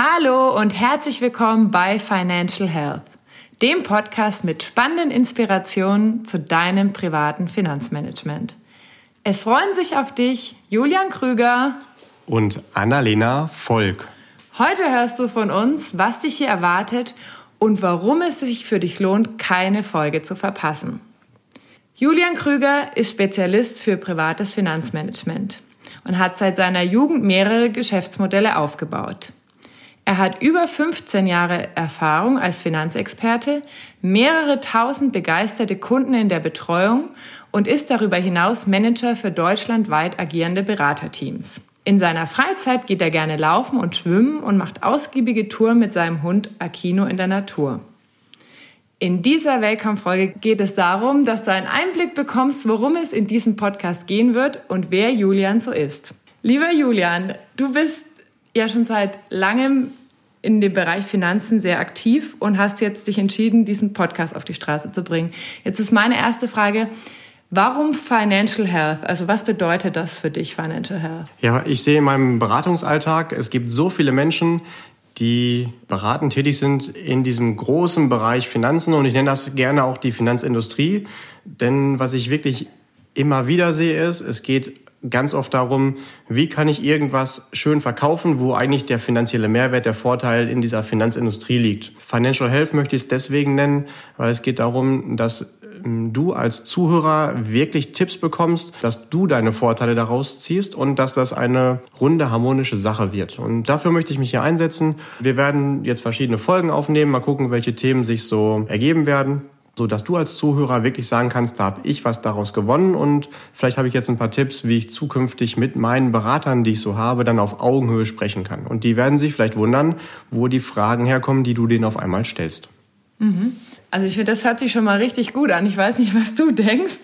Hallo und herzlich willkommen bei Financial Health, dem Podcast mit spannenden Inspirationen zu deinem privaten Finanzmanagement. Es freuen sich auf dich Julian Krüger und Annalena Volk. Heute hörst du von uns, was dich hier erwartet und warum es sich für dich lohnt, keine Folge zu verpassen. Julian Krüger ist Spezialist für privates Finanzmanagement und hat seit seiner Jugend mehrere Geschäftsmodelle aufgebaut. Er hat über 15 Jahre Erfahrung als Finanzexperte, mehrere tausend begeisterte Kunden in der Betreuung und ist darüber hinaus Manager für deutschlandweit agierende Beraterteams. In seiner Freizeit geht er gerne laufen und schwimmen und macht ausgiebige Touren mit seinem Hund Akino in der Natur. In dieser Welcome-Folge geht es darum, dass du einen Einblick bekommst, worum es in diesem Podcast gehen wird und wer Julian so ist. Lieber Julian, du bist ja schon seit langem in dem Bereich Finanzen sehr aktiv und hast jetzt dich entschieden, diesen Podcast auf die Straße zu bringen. Jetzt ist meine erste Frage, Warum Financial Health? Also was bedeutet das für dich, Financial Health? Ja, ich sehe in meinem Beratungsalltag, es gibt so viele Menschen, die beratend tätig sind in diesem großen Bereich Finanzen und ich nenne das gerne auch die Finanzindustrie. Denn was ich wirklich immer wieder sehe, ist, es geht ganz oft darum, wie kann ich irgendwas schön verkaufen, wo eigentlich der finanzielle Mehrwert, der Vorteil in dieser Finanzindustrie liegt. Financial Health möchte ich es deswegen nennen, weil es geht darum, dass ähm, du als Zuhörer wirklich Tipps bekommst, dass du deine Vorteile daraus ziehst und dass das eine runde, harmonische Sache wird. Und dafür möchte ich mich hier einsetzen. Wir werden jetzt verschiedene Folgen aufnehmen, mal gucken, welche Themen sich so ergeben werden so dass du als Zuhörer wirklich sagen kannst, da habe ich was daraus gewonnen und vielleicht habe ich jetzt ein paar Tipps, wie ich zukünftig mit meinen Beratern, die ich so habe, dann auf Augenhöhe sprechen kann. Und die werden sich vielleicht wundern, wo die Fragen herkommen, die du denen auf einmal stellst. Mhm. Also ich finde, das hört sich schon mal richtig gut an. Ich weiß nicht, was du denkst.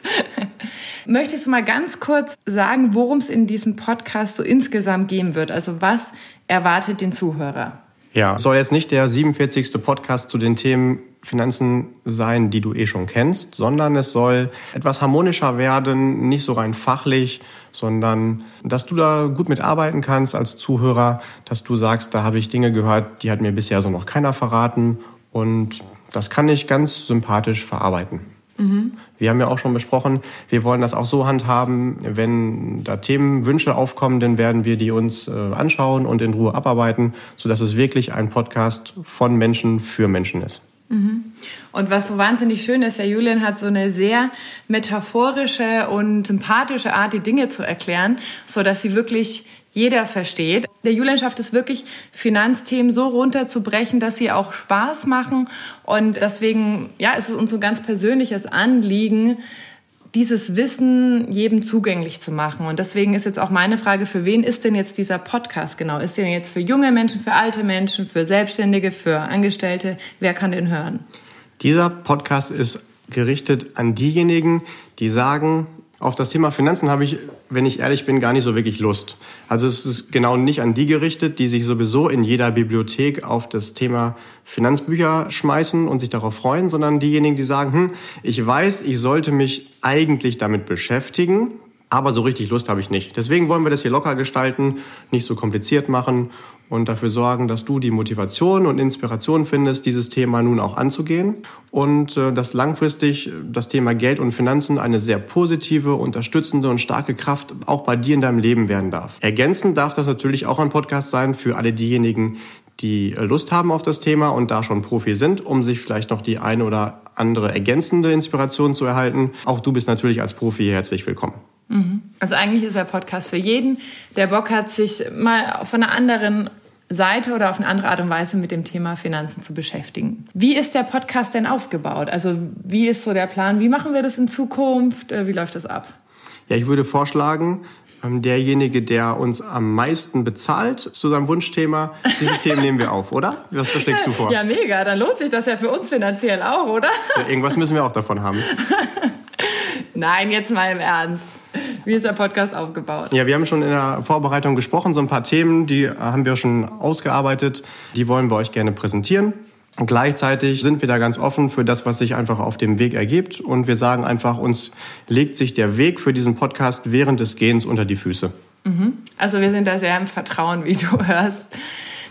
Möchtest du mal ganz kurz sagen, worum es in diesem Podcast so insgesamt gehen wird? Also was erwartet den Zuhörer? Ja, soll jetzt nicht der 47. Podcast zu den Themen Finanzen sein, die du eh schon kennst, sondern es soll etwas harmonischer werden, nicht so rein fachlich, sondern dass du da gut mitarbeiten kannst als Zuhörer, dass du sagst, da habe ich Dinge gehört, die hat mir bisher so noch keiner verraten und das kann ich ganz sympathisch verarbeiten. Mhm. Wir haben ja auch schon besprochen, wir wollen das auch so handhaben, wenn da Themenwünsche aufkommen, dann werden wir die uns äh, anschauen und in Ruhe abarbeiten, sodass es wirklich ein Podcast von Menschen für Menschen ist. Mhm. Und was so wahnsinnig schön ist, der Julian hat so eine sehr metaphorische und sympathische Art, die Dinge zu erklären, so dass sie wirklich jeder versteht. Der Julian schafft es wirklich, Finanzthemen so runterzubrechen, dass sie auch Spaß machen. Und deswegen, ja, ist es uns so ein ganz persönliches Anliegen, dieses Wissen jedem zugänglich zu machen. Und deswegen ist jetzt auch meine Frage, für wen ist denn jetzt dieser Podcast genau? Ist der jetzt für junge Menschen, für alte Menschen, für Selbstständige, für Angestellte? Wer kann den hören? Dieser Podcast ist gerichtet an diejenigen, die sagen, auf das Thema Finanzen habe ich, wenn ich ehrlich bin, gar nicht so wirklich Lust. Also es ist genau nicht an die gerichtet, die sich sowieso in jeder Bibliothek auf das Thema Finanzbücher schmeißen und sich darauf freuen, sondern diejenigen, die sagen, hm, ich weiß, ich sollte mich eigentlich damit beschäftigen, aber so richtig Lust habe ich nicht. Deswegen wollen wir das hier locker gestalten, nicht so kompliziert machen und dafür sorgen, dass du die Motivation und Inspiration findest, dieses Thema nun auch anzugehen und äh, dass langfristig das Thema Geld und Finanzen eine sehr positive, unterstützende und starke Kraft auch bei dir in deinem Leben werden darf. Ergänzend darf das natürlich auch ein Podcast sein für alle diejenigen, die Lust haben auf das Thema und da schon Profi sind, um sich vielleicht noch die eine oder andere ergänzende Inspiration zu erhalten. Auch du bist natürlich als Profi herzlich willkommen. Also eigentlich ist der Podcast für jeden, der Bock hat, sich mal von einer anderen Seite oder auf eine andere Art und Weise mit dem Thema Finanzen zu beschäftigen. Wie ist der Podcast denn aufgebaut? Also wie ist so der Plan? Wie machen wir das in Zukunft? Äh, wie läuft das ab? Ja, ich würde vorschlagen, ähm, derjenige, der uns am meisten bezahlt zu seinem Wunschthema, diese Themen nehmen wir auf, oder? Was schlägst du vor? Ja, mega. Dann lohnt sich das ja für uns finanziell auch, oder? Ja, irgendwas müssen wir auch davon haben. Nein, jetzt mal im Ernst. Wie ist der Podcast aufgebaut? Ja, wir haben schon in der Vorbereitung gesprochen, so ein paar Themen, die haben wir schon ausgearbeitet. Die wollen wir euch gerne präsentieren. Und gleichzeitig sind wir da ganz offen für das, was sich einfach auf dem Weg ergibt. Und wir sagen einfach, uns legt sich der Weg für diesen Podcast während des Gehens unter die Füße. Mhm. Also wir sind da sehr im Vertrauen, wie du hörst.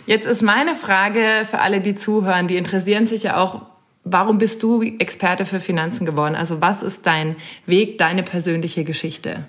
Jetzt ist meine Frage für alle, die zuhören, die interessieren sich ja auch, warum bist du Experte für Finanzen geworden? Also was ist dein Weg, deine persönliche Geschichte?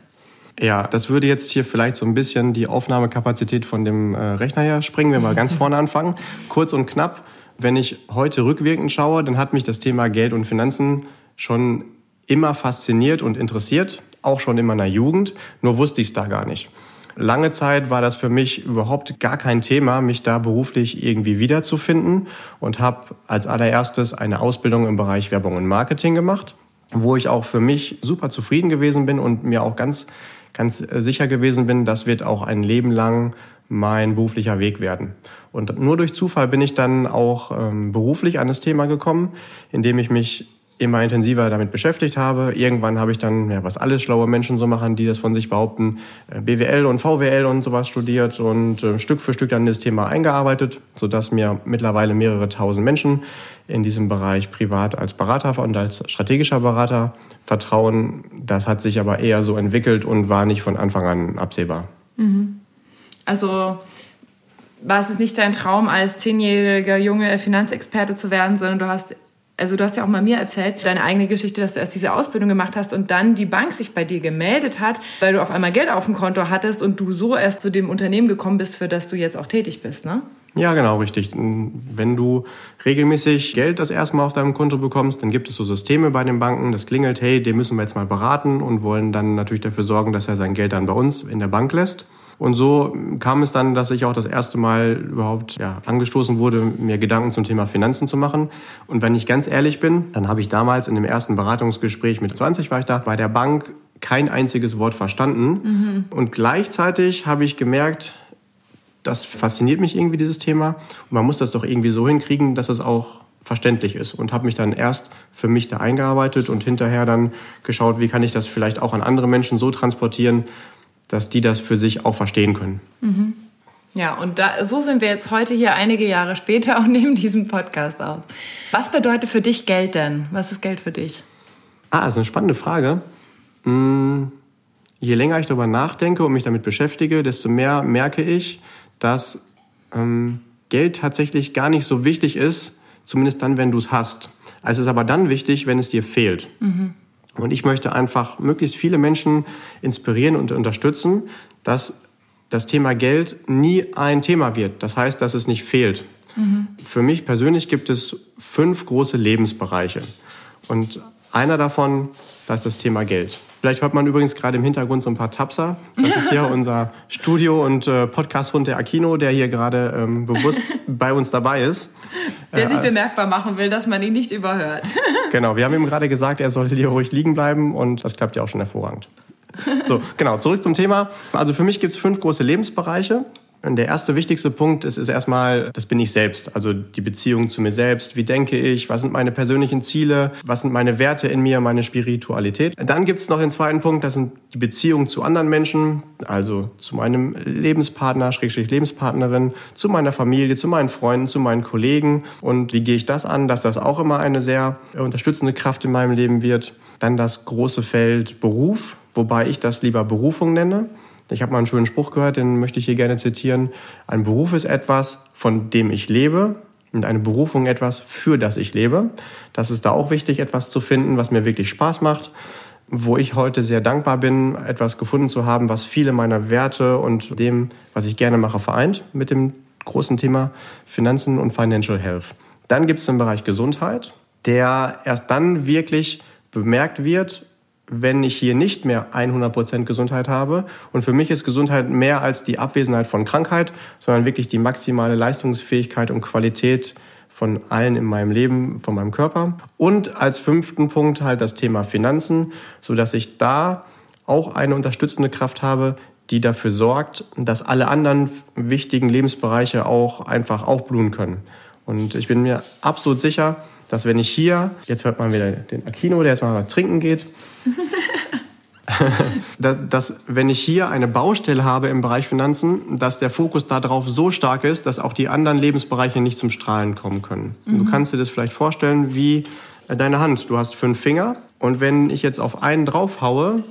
Ja, das würde jetzt hier vielleicht so ein bisschen die Aufnahmekapazität von dem äh, Rechner her springen, wenn wir ganz vorne anfangen. Kurz und knapp, wenn ich heute rückwirkend schaue, dann hat mich das Thema Geld und Finanzen schon immer fasziniert und interessiert, auch schon in meiner Jugend, nur wusste ich es da gar nicht. Lange Zeit war das für mich überhaupt gar kein Thema, mich da beruflich irgendwie wiederzufinden und habe als allererstes eine Ausbildung im Bereich Werbung und Marketing gemacht, wo ich auch für mich super zufrieden gewesen bin und mir auch ganz, ganz sicher gewesen bin, das wird auch ein Leben lang mein beruflicher Weg werden. Und nur durch Zufall bin ich dann auch ähm, beruflich an das Thema gekommen, indem ich mich immer intensiver damit beschäftigt habe. Irgendwann habe ich dann, ja, was alles schlaue Menschen so machen, die das von sich behaupten, äh, BWL und VWL und sowas studiert und äh, Stück für Stück dann das Thema eingearbeitet, sodass mir mittlerweile mehrere tausend Menschen in diesem Bereich privat als Berater und als strategischer Berater vertrauen. Das hat sich aber eher so entwickelt und war nicht von Anfang an absehbar. Mhm. Also war es nicht dein Traum, als zehnjähriger Junge Finanzexperte zu werden, sondern du hast also du hast ja auch mal mir erzählt, deine eigene Geschichte, dass du erst diese Ausbildung gemacht hast und dann die Bank sich bei dir gemeldet hat, weil du auf einmal Geld auf dem Konto hattest und du so erst zu dem Unternehmen gekommen bist, für das du jetzt auch tätig bist, ne? Ja, genau, richtig. Wenn du regelmäßig Geld das erste Mal auf deinem Konto bekommst, dann gibt es so Systeme bei den Banken, das klingelt, hey, den müssen wir jetzt mal beraten und wollen dann natürlich dafür sorgen, dass er sein Geld dann bei uns in der Bank lässt. Und so kam es dann, dass ich auch das erste Mal überhaupt ja, angestoßen wurde, mir Gedanken zum Thema Finanzen zu machen. Und wenn ich ganz ehrlich bin, dann habe ich damals in dem ersten Beratungsgespräch mit 20 war ich da bei der Bank kein einziges Wort verstanden. Mhm. Und gleichzeitig habe ich gemerkt, das fasziniert mich irgendwie, dieses Thema. Und man muss das doch irgendwie so hinkriegen, dass es auch verständlich ist und habe mich dann erst für mich da eingearbeitet und hinterher dann geschaut, wie kann ich das vielleicht auch an andere Menschen so transportieren, dass die das für sich auch verstehen können. Mhm. Ja, und da, so sind wir jetzt heute hier einige Jahre später und nehmen diesen Podcast auf. Was bedeutet für dich Geld denn? Was ist Geld für dich? Ah, das ist eine spannende Frage. Hm, je länger ich darüber nachdenke und mich damit beschäftige, desto mehr merke ich, dass ähm, Geld tatsächlich gar nicht so wichtig ist, zumindest dann, wenn du es hast. Es ist aber dann wichtig, wenn es dir fehlt. Mhm. Und ich möchte einfach möglichst viele Menschen inspirieren und unterstützen, dass das Thema Geld nie ein Thema wird. Das heißt, dass es nicht fehlt. Mhm. Für mich persönlich gibt es fünf große Lebensbereiche. Und einer davon, das ist das Thema Geld. Vielleicht hört man übrigens gerade im Hintergrund so ein paar Tapser. Das ist hier unser Studio- und äh, Podcast-Hund der Akino, der hier gerade ähm, bewusst bei uns dabei ist. Der sich äh, bemerkbar machen will, dass man ihn nicht überhört. genau, wir haben ihm gerade gesagt, er sollte hier ruhig liegen bleiben und das klappt ja auch schon hervorragend. So, genau, zurück zum Thema. Also für mich gibt es fünf große Lebensbereiche. Der erste wichtigste Punkt ist, ist erstmal, das bin ich selbst. Also die Beziehung zu mir selbst. Wie denke ich? Was sind meine persönlichen Ziele? Was sind meine Werte in mir? Meine Spiritualität? Dann gibt es noch den zweiten Punkt, das sind die Beziehungen zu anderen Menschen. Also zu meinem Lebenspartner, Schrägstrich Lebenspartnerin, zu meiner Familie, zu meinen Freunden, zu meinen Kollegen. Und wie gehe ich das an? Dass das auch immer eine sehr unterstützende Kraft in meinem Leben wird. Dann das große Feld Beruf, wobei ich das lieber Berufung nenne. Ich habe mal einen schönen Spruch gehört, den möchte ich hier gerne zitieren. Ein Beruf ist etwas, von dem ich lebe und eine Berufung etwas, für das ich lebe. Das ist da auch wichtig, etwas zu finden, was mir wirklich Spaß macht, wo ich heute sehr dankbar bin, etwas gefunden zu haben, was viele meiner Werte und dem, was ich gerne mache, vereint mit dem großen Thema Finanzen und Financial Health. Dann gibt es den Bereich Gesundheit, der erst dann wirklich bemerkt wird wenn ich hier nicht mehr 100% Gesundheit habe. Und für mich ist Gesundheit mehr als die Abwesenheit von Krankheit, sondern wirklich die maximale Leistungsfähigkeit und Qualität von allen in meinem Leben, von meinem Körper. Und als fünften Punkt halt das Thema Finanzen, so dass ich da auch eine unterstützende Kraft habe, die dafür sorgt, dass alle anderen wichtigen Lebensbereiche auch einfach aufblühen können. Und ich bin mir absolut sicher, dass wenn ich hier, jetzt hört man wieder den Aquino, der jetzt mal trinken geht, dass, dass, wenn ich hier eine Baustelle habe im Bereich Finanzen, dass der Fokus darauf so stark ist, dass auch die anderen Lebensbereiche nicht zum Strahlen kommen können. Mhm. Du kannst dir das vielleicht vorstellen wie äh, deine Hand. Du hast fünf Finger und wenn ich jetzt auf einen draufhaue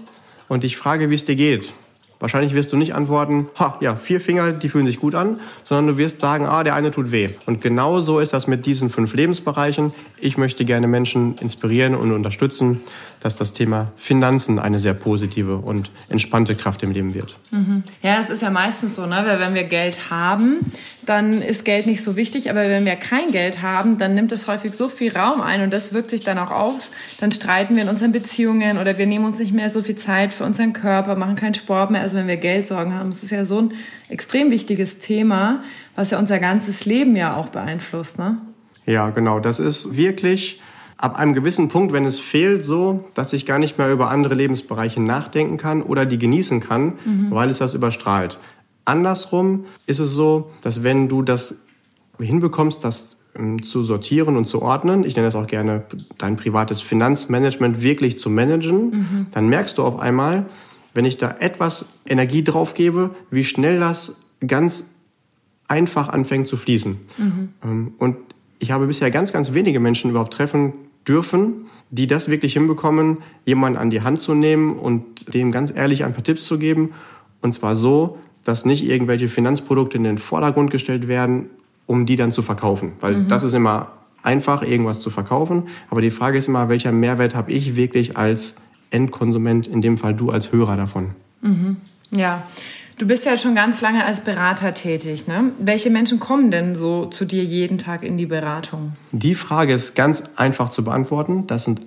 und dich frage, wie es dir geht, Wahrscheinlich wirst du nicht antworten, ha, ja, vier Finger, die fühlen sich gut an, sondern du wirst sagen, ah, der eine tut weh. Und genau so ist das mit diesen fünf Lebensbereichen. Ich möchte gerne Menschen inspirieren und unterstützen, dass das Thema Finanzen eine sehr positive und entspannte Kraft im Leben wird. Mhm. Ja, es ist ja meistens so, ne? weil wenn wir Geld haben, dann ist Geld nicht so wichtig, aber wenn wir kein Geld haben, dann nimmt es häufig so viel Raum ein und das wirkt sich dann auch aus. Dann streiten wir in unseren Beziehungen oder wir nehmen uns nicht mehr so viel Zeit für unseren Körper, machen keinen Sport mehr. Also wenn wir Geldsorgen haben, das ist ja so ein extrem wichtiges Thema, was ja unser ganzes Leben ja auch beeinflusst. Ne? Ja, genau. Das ist wirklich ab einem gewissen Punkt, wenn es fehlt, so, dass ich gar nicht mehr über andere Lebensbereiche nachdenken kann oder die genießen kann, mhm. weil es das überstrahlt. Andersrum ist es so, dass wenn du das hinbekommst, das ähm, zu sortieren und zu ordnen, ich nenne das auch gerne dein privates Finanzmanagement wirklich zu managen, mhm. dann merkst du auf einmal, wenn ich da etwas Energie drauf gebe, wie schnell das ganz einfach anfängt zu fließen. Mhm. Ähm, und ich habe bisher ganz, ganz wenige Menschen überhaupt treffen dürfen, die das wirklich hinbekommen, jemanden an die Hand zu nehmen und dem ganz ehrlich ein paar Tipps zu geben. Und zwar so, dass nicht irgendwelche Finanzprodukte in den Vordergrund gestellt werden, um die dann zu verkaufen. Weil mhm. das ist immer einfach, irgendwas zu verkaufen. Aber die Frage ist immer, welcher Mehrwert habe ich wirklich als Endkonsument, in dem Fall du als Hörer davon? Mhm. Ja. Du bist ja schon ganz lange als Berater tätig. Ne? Welche Menschen kommen denn so zu dir jeden Tag in die Beratung? Die Frage ist ganz einfach zu beantworten. Das sind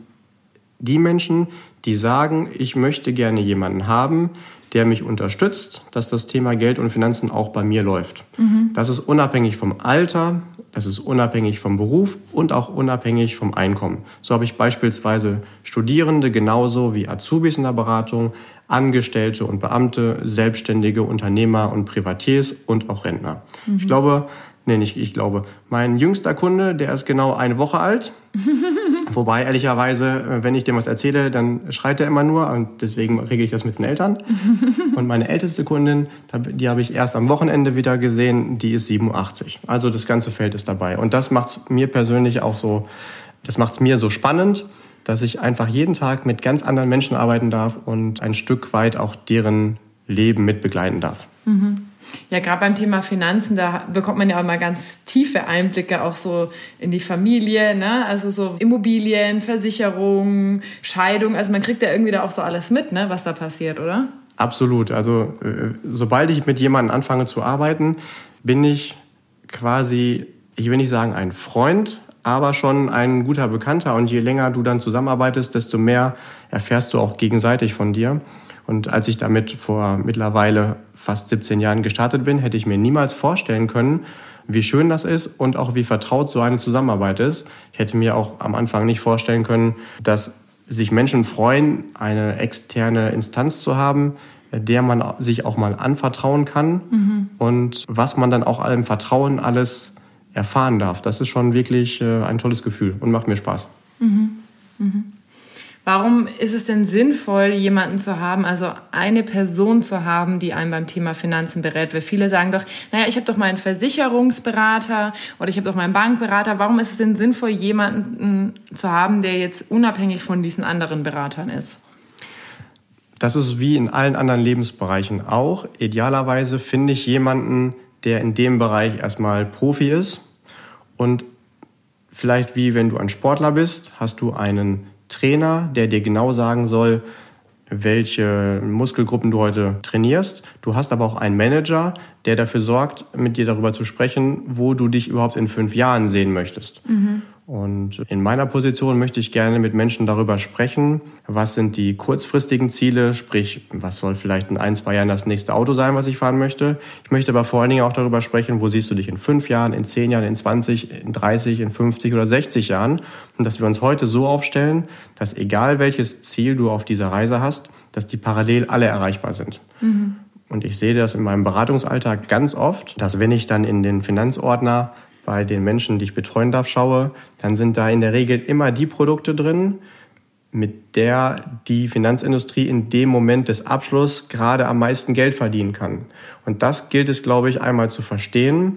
die Menschen, die sagen, ich möchte gerne jemanden haben, der mich unterstützt, dass das Thema Geld und Finanzen auch bei mir läuft. Mhm. Das ist unabhängig vom Alter, das ist unabhängig vom Beruf und auch unabhängig vom Einkommen. So habe ich beispielsweise Studierende genauso wie Azubis in der Beratung, Angestellte und Beamte, Selbstständige, Unternehmer und Privatiers und auch Rentner. Mhm. Ich glaube, nee, nicht ich glaube, mein jüngster Kunde, der ist genau eine Woche alt. Wobei, ehrlicherweise, äh, wenn ich dem was erzähle, dann schreit er immer nur und deswegen regle ich das mit den Eltern. und meine älteste Kundin, die habe ich erst am Wochenende wieder gesehen, die ist 87. Also das ganze Feld ist dabei. Und das macht es mir persönlich auch so, das macht es mir so spannend dass ich einfach jeden Tag mit ganz anderen Menschen arbeiten darf und ein Stück weit auch deren Leben mit begleiten darf. Mhm. Ja, gerade beim Thema Finanzen, da bekommt man ja auch mal ganz tiefe Einblicke auch so in die Familie, ne? Also so Immobilien, Versicherungen, Scheidung. Also man kriegt ja irgendwie da auch so alles mit, ne? Was da passiert, oder? Absolut. Also äh, sobald ich mit jemandem anfange zu arbeiten, bin ich quasi, ich will nicht sagen ein Freund, aber schon ein guter Bekannter. Und je länger du dann zusammenarbeitest, desto mehr erfährst du auch gegenseitig von dir. Und als ich damit vor mittlerweile fast 17 Jahren gestartet bin, hätte ich mir niemals vorstellen können, wie schön das ist und auch wie vertraut so eine Zusammenarbeit ist. Ich hätte mir auch am Anfang nicht vorstellen können, dass sich Menschen freuen, eine externe Instanz zu haben, der man sich auch mal anvertrauen kann mhm. und was man dann auch allem Vertrauen alles erfahren darf. Das ist schon wirklich äh, ein tolles Gefühl und macht mir Spaß. Mhm. Mhm. Warum ist es denn sinnvoll, jemanden zu haben, also eine Person zu haben, die einem beim Thema Finanzen berät? Weil viele sagen doch, naja, ich habe doch meinen Versicherungsberater oder ich habe doch meinen Bankberater. Warum ist es denn sinnvoll, jemanden zu haben, der jetzt unabhängig von diesen anderen Beratern ist? Das ist wie in allen anderen Lebensbereichen auch. Idealerweise finde ich jemanden, der in dem Bereich erstmal Profi ist und vielleicht wie wenn du ein Sportler bist, hast du einen Trainer, der dir genau sagen soll, welche Muskelgruppen du heute trainierst. Du hast aber auch einen Manager, der dafür sorgt, mit dir darüber zu sprechen, wo du dich überhaupt in fünf Jahren sehen möchtest. Mhm. Und in meiner Position möchte ich gerne mit Menschen darüber sprechen, was sind die kurzfristigen Ziele, sprich, was soll vielleicht in ein, zwei Jahren das nächste Auto sein, was ich fahren möchte. Ich möchte aber vor allen Dingen auch darüber sprechen, wo siehst du dich in fünf Jahren, in zehn Jahren, in 20, in 30, in 50 oder 60 Jahren. Und dass wir uns heute so aufstellen, dass egal welches Ziel du auf dieser Reise hast, dass die parallel alle erreichbar sind. Mhm. Und ich sehe das in meinem Beratungsalltag ganz oft, dass wenn ich dann in den Finanzordner bei den Menschen, die ich betreuen darf, schaue, dann sind da in der Regel immer die Produkte drin, mit der die Finanzindustrie in dem Moment des Abschlusses gerade am meisten Geld verdienen kann. Und das gilt es, glaube ich, einmal zu verstehen,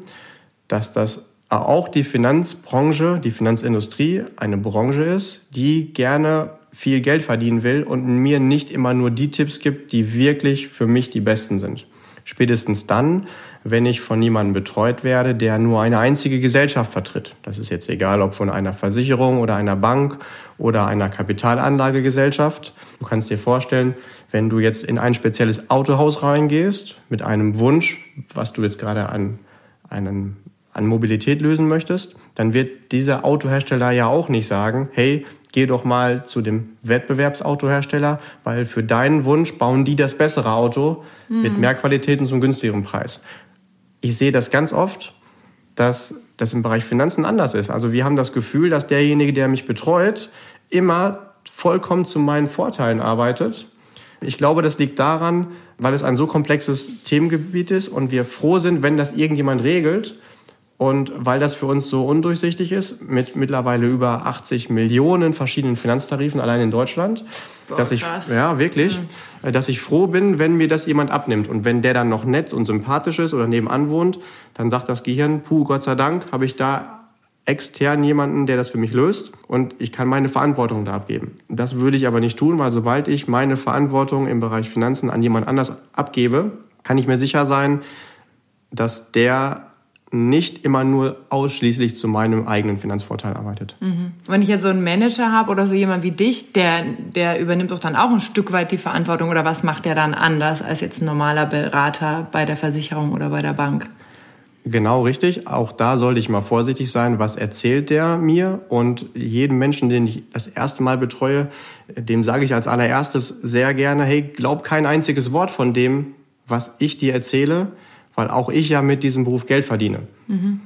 dass das auch die Finanzbranche, die Finanzindustrie eine Branche ist, die gerne viel Geld verdienen will und mir nicht immer nur die Tipps gibt, die wirklich für mich die besten sind. Spätestens dann, wenn ich von jemandem betreut werde, der nur eine einzige Gesellschaft vertritt. Das ist jetzt egal, ob von einer Versicherung oder einer Bank oder einer Kapitalanlagegesellschaft. Du kannst dir vorstellen, wenn du jetzt in ein spezielles Autohaus reingehst mit einem Wunsch, was du jetzt gerade an, einen, an Mobilität lösen möchtest, dann wird dieser Autohersteller ja auch nicht sagen, hey, geh doch mal zu dem Wettbewerbsautohersteller, weil für deinen Wunsch bauen die das bessere Auto mhm. mit mehr Qualität und zum günstigeren Preis. Ich sehe das ganz oft, dass das im Bereich Finanzen anders ist. Also wir haben das Gefühl, dass derjenige, der mich betreut, immer vollkommen zu meinen Vorteilen arbeitet. Ich glaube, das liegt daran, weil es ein so komplexes Themengebiet ist und wir froh sind, wenn das irgendjemand regelt und weil das für uns so undurchsichtig ist, mit mittlerweile über 80 Millionen verschiedenen Finanztarifen allein in Deutschland, Boah, dass ich krass. ja wirklich, mhm. dass ich froh bin, wenn mir das jemand abnimmt und wenn der dann noch nett und sympathisch ist oder nebenan wohnt, dann sagt das Gehirn, puh, Gott sei Dank, habe ich da extern jemanden, der das für mich löst und ich kann meine Verantwortung da abgeben. Das würde ich aber nicht tun, weil sobald ich meine Verantwortung im Bereich Finanzen an jemand anders abgebe, kann ich mir sicher sein, dass der nicht immer nur ausschließlich zu meinem eigenen Finanzvorteil arbeitet. Mhm. Wenn ich jetzt so einen Manager habe oder so jemand wie dich, der, der übernimmt doch dann auch ein Stück weit die Verantwortung oder was macht der dann anders als jetzt ein normaler Berater bei der Versicherung oder bei der Bank? Genau richtig. Auch da sollte ich mal vorsichtig sein, was erzählt der mir. Und jedem Menschen, den ich das erste Mal betreue, dem sage ich als allererstes sehr gerne, hey, glaub kein einziges Wort von dem, was ich dir erzähle weil auch ich ja mit diesem Beruf Geld verdiene. Mhm.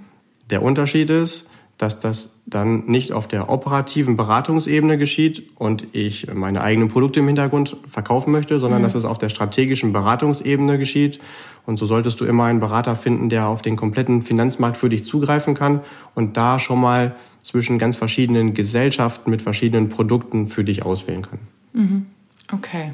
Der Unterschied ist, dass das dann nicht auf der operativen Beratungsebene geschieht und ich meine eigenen Produkte im Hintergrund verkaufen möchte, sondern mhm. dass es auf der strategischen Beratungsebene geschieht. Und so solltest du immer einen Berater finden, der auf den kompletten Finanzmarkt für dich zugreifen kann und da schon mal zwischen ganz verschiedenen Gesellschaften mit verschiedenen Produkten für dich auswählen kann. Mhm. Okay.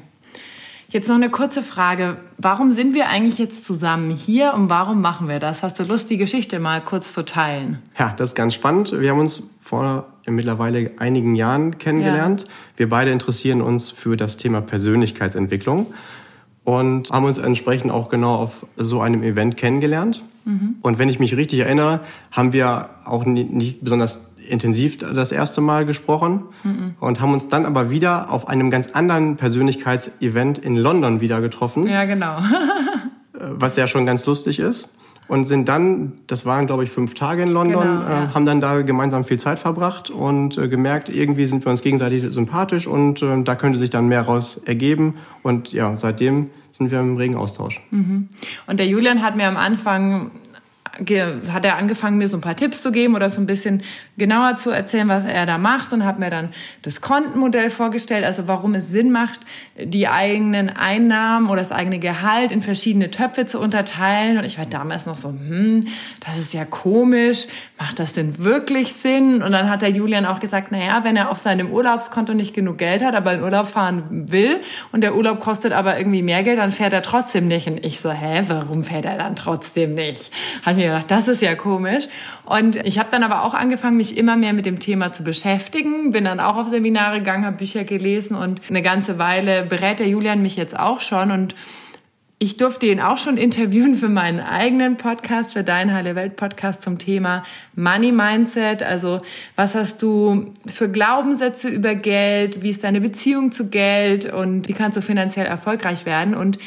Jetzt noch eine kurze Frage. Warum sind wir eigentlich jetzt zusammen hier und warum machen wir das? Hast du Lust, die Geschichte mal kurz zu teilen? Ja, das ist ganz spannend. Wir haben uns vor mittlerweile einigen Jahren kennengelernt. Ja. Wir beide interessieren uns für das Thema Persönlichkeitsentwicklung und haben uns entsprechend auch genau auf so einem Event kennengelernt. Mhm. Und wenn ich mich richtig erinnere, haben wir auch nicht besonders intensiv das erste Mal gesprochen mhm. und haben uns dann aber wieder auf einem ganz anderen Persönlichkeitsevent in London wieder getroffen. Ja, genau. Was ja schon ganz lustig ist. Und sind dann, das waren glaube ich fünf Tage in London, genau, äh, ja. haben dann da gemeinsam viel Zeit verbracht und äh, gemerkt, irgendwie sind wir uns gegenseitig sympathisch und äh, da könnte sich dann mehr raus ergeben. Und ja, seitdem sind wir im regen Austausch. Mhm. Und der Julian hat mir am Anfang hat er angefangen, mir so ein paar Tipps zu geben oder so ein bisschen genauer zu erzählen, was er da macht und hat mir dann das Kontenmodell vorgestellt, also warum es Sinn macht, die eigenen Einnahmen oder das eigene Gehalt in verschiedene Töpfe zu unterteilen. Und ich war damals noch so, hm, das ist ja komisch, macht das denn wirklich Sinn? Und dann hat der Julian auch gesagt, naja, wenn er auf seinem Urlaubskonto nicht genug Geld hat, aber in Urlaub fahren will und der Urlaub kostet aber irgendwie mehr Geld, dann fährt er trotzdem nicht. Und ich so, hä, warum fährt er dann trotzdem nicht? Hat mir gedacht, das ist ja komisch. Und ich habe dann aber auch angefangen, mich immer mehr mit dem Thema zu beschäftigen. Bin dann auch auf Seminare gegangen, habe Bücher gelesen und eine ganze Weile berät der Julian mich jetzt auch schon. Und ich durfte ihn auch schon interviewen für meinen eigenen Podcast, für deinen Heile Welt Podcast zum Thema Money Mindset. Also was hast du für Glaubenssätze über Geld? Wie ist deine Beziehung zu Geld? Und wie kannst du finanziell erfolgreich werden? Und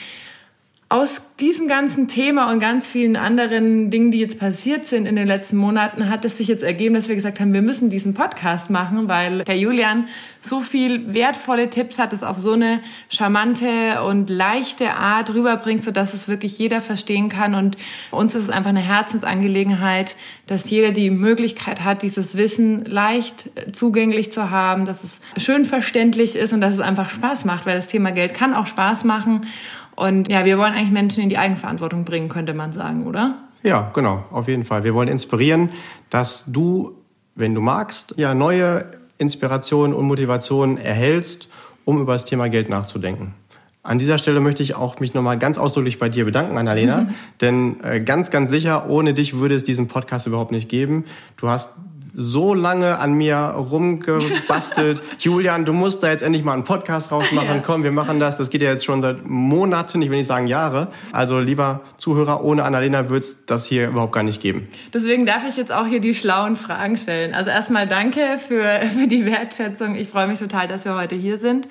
aus diesem ganzen Thema und ganz vielen anderen Dingen, die jetzt passiert sind in den letzten Monaten, hat es sich jetzt ergeben, dass wir gesagt haben, wir müssen diesen Podcast machen, weil der Julian so viel wertvolle Tipps hat, es auf so eine charmante und leichte Art rüberbringt, sodass es wirklich jeder verstehen kann. Und uns ist es einfach eine Herzensangelegenheit, dass jeder die Möglichkeit hat, dieses Wissen leicht zugänglich zu haben, dass es schön verständlich ist und dass es einfach Spaß macht, weil das Thema Geld kann auch Spaß machen. Und ja, wir wollen eigentlich Menschen in die Eigenverantwortung bringen, könnte man sagen, oder? Ja, genau, auf jeden Fall. Wir wollen inspirieren, dass du, wenn du magst, ja neue Inspirationen und Motivationen erhältst, um über das Thema Geld nachzudenken. An dieser Stelle möchte ich auch mich nochmal ganz ausdrücklich bei dir bedanken, Annalena. denn äh, ganz, ganz sicher, ohne dich würde es diesen Podcast überhaupt nicht geben. Du hast so lange an mir rumgebastelt. Julian, du musst da jetzt endlich mal einen Podcast rausmachen. Ja. Komm, wir machen das. Das geht ja jetzt schon seit Monaten, ich will nicht sagen Jahre. Also lieber Zuhörer, ohne Annalena wird es das hier überhaupt gar nicht geben. Deswegen darf ich jetzt auch hier die schlauen Fragen stellen. Also erstmal danke für, für die Wertschätzung. Ich freue mich total, dass wir heute hier sind.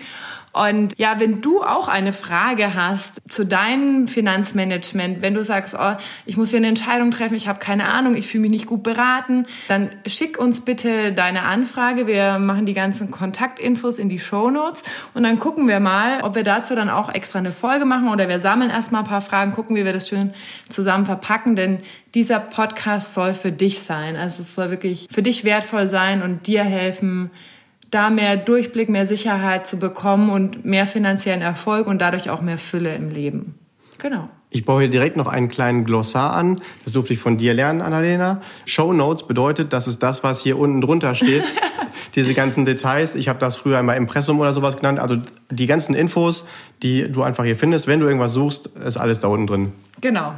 Und ja, wenn du auch eine Frage hast zu deinem Finanzmanagement, wenn du sagst, oh, ich muss hier eine Entscheidung treffen, ich habe keine Ahnung, ich fühle mich nicht gut beraten, dann schick uns bitte deine Anfrage. Wir machen die ganzen Kontaktinfos in die Show Notes und dann gucken wir mal, ob wir dazu dann auch extra eine Folge machen oder wir sammeln erstmal ein paar Fragen, gucken, wie wir das schön zusammen verpacken, denn dieser Podcast soll für dich sein. Also es soll wirklich für dich wertvoll sein und dir helfen, da mehr Durchblick, mehr Sicherheit zu bekommen und mehr finanziellen Erfolg und dadurch auch mehr Fülle im Leben. Genau. Ich baue hier direkt noch einen kleinen Glossar an. Das durfte ich von dir lernen, Annalena. Show Notes bedeutet, das ist das, was hier unten drunter steht. Diese ganzen Details. Ich habe das früher einmal Impressum oder sowas genannt. Also die ganzen Infos, die du einfach hier findest. Wenn du irgendwas suchst, ist alles da unten drin. Genau.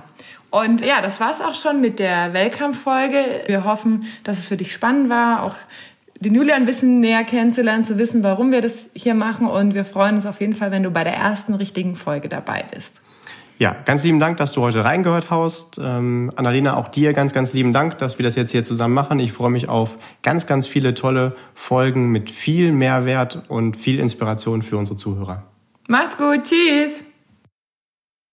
Und ja, das war's auch schon mit der Welcome-Folge. Wir hoffen, dass es für dich spannend war, auch den Julian ein bisschen näher kennenzulernen, zu wissen, warum wir das hier machen. Und wir freuen uns auf jeden Fall, wenn du bei der ersten richtigen Folge dabei bist. Ja, ganz lieben Dank, dass du heute reingehört hast. Ähm, Annalena, auch dir ganz, ganz lieben Dank, dass wir das jetzt hier zusammen machen. Ich freue mich auf ganz, ganz viele tolle Folgen mit viel Mehrwert und viel Inspiration für unsere Zuhörer. Macht's gut, tschüss!